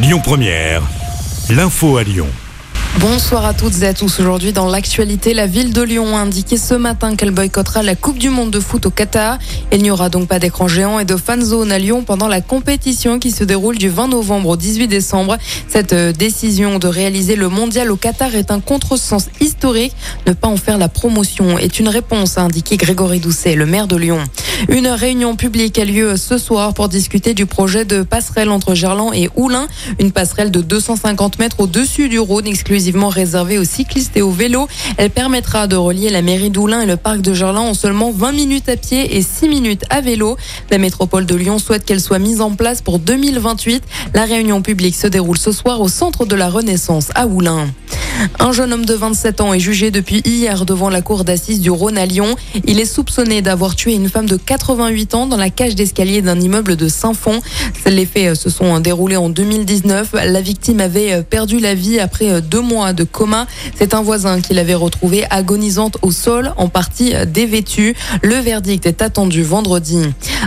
Lyon Première, l'info à Lyon. Bonsoir à toutes et à tous. Aujourd'hui, dans l'actualité, la ville de Lyon a indiqué ce matin qu'elle boycottera la Coupe du Monde de foot au Qatar. Il n'y aura donc pas d'écran géant et de fan zone à Lyon pendant la compétition qui se déroule du 20 novembre au 18 décembre. Cette euh, décision de réaliser le mondial au Qatar est un contresens historique. Ne pas en faire la promotion est une réponse, a indiqué Grégory Doucet, le maire de Lyon. Une réunion publique a lieu ce soir pour discuter du projet de passerelle entre Gerland et Oulin. Une passerelle de 250 mètres au-dessus du Rhône, exclusivement réservée aux cyclistes et aux vélos. Elle permettra de relier la mairie d'Oulin et le parc de Gerland en seulement 20 minutes à pied et 6 minutes à vélo. La métropole de Lyon souhaite qu'elle soit mise en place pour 2028. La réunion publique se déroule ce soir au centre de la Renaissance à Oulin. Un jeune homme de 27 ans est jugé depuis hier devant la cour d'assises du Rhône à Lyon. Il est soupçonné d'avoir tué une femme de 88 ans dans la cage d'escalier d'un immeuble de Saint-Fond. Les faits se sont déroulés en 2019. La victime avait perdu la vie après deux mois de coma. C'est un voisin qui l'avait retrouvée agonisante au sol, en partie dévêtue. Le verdict est attendu vendredi.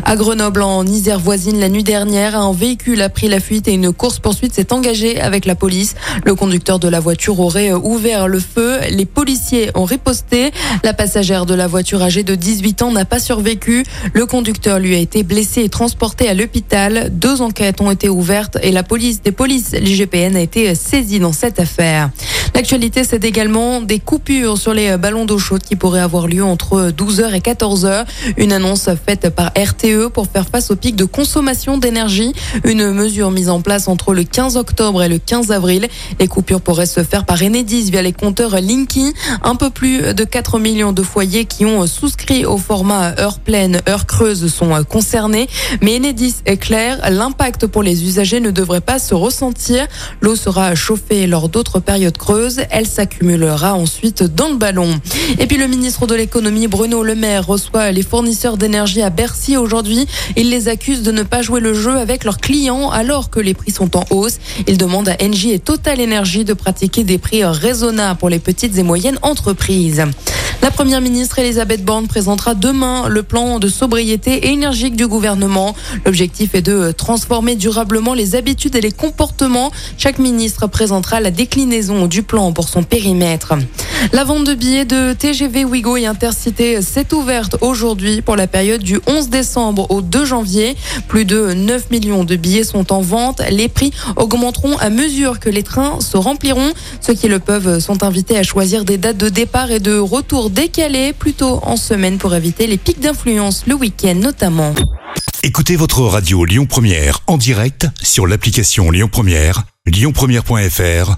À Grenoble, en Isère voisine, la nuit dernière, un véhicule a pris la fuite et une course-poursuite s'est engagée avec la police. Le conducteur de la voiture aurait ouvert le feu. Les policiers ont riposté. La passagère de la voiture âgée de 18 ans n'a pas survécu. Le conducteur lui a été blessé et transporté à l'hôpital. Deux enquêtes ont été ouvertes et la police des polices, l'IGPN, a été saisie dans cette affaire. L'actualité, c'est également des coupures sur les ballons d'eau chaude qui pourraient avoir lieu entre 12h et 14h. Une annonce faite par RTE pour faire face au pic de consommation d'énergie. Une mesure mise en place entre le 15 octobre et le 15 avril. Les coupures pourraient se faire par Enedis via les compteurs Linky. Un peu plus de 4 millions de foyers qui ont souscrit au format heure pleine, heure creuse sont concernés. Mais Enedis est clair, l'impact pour les usagers ne devrait pas se ressentir. L'eau sera chauffée lors d'autres périodes creuses elle s'accumulera ensuite dans le ballon. Et puis le ministre de l'économie Bruno Le Maire reçoit les fournisseurs d'énergie à Bercy aujourd'hui. Il les accuse de ne pas jouer le jeu avec leurs clients alors que les prix sont en hausse. Il demande à Engie et Total Energy de pratiquer des prix raisonnables pour les petites et moyennes entreprises. La première ministre Elisabeth Borne présentera demain le plan de sobriété énergique du gouvernement. L'objectif est de transformer durablement les habitudes et les comportements. Chaque ministre présentera la déclinaison du plan pour son périmètre. La vente de billets de TGV Ouigo et Intercité s'est ouverte aujourd'hui pour la période du 11 décembre au 2 janvier. Plus de 9 millions de billets sont en vente. Les prix augmenteront à mesure que les trains se rempliront. Ceux qui le peuvent sont invités à choisir des dates de départ et de retour décalées plutôt en semaine pour éviter les pics d'influence le week-end notamment. Écoutez votre radio Lyon Première en direct sur l'application Lyon Première, lyonpremière.fr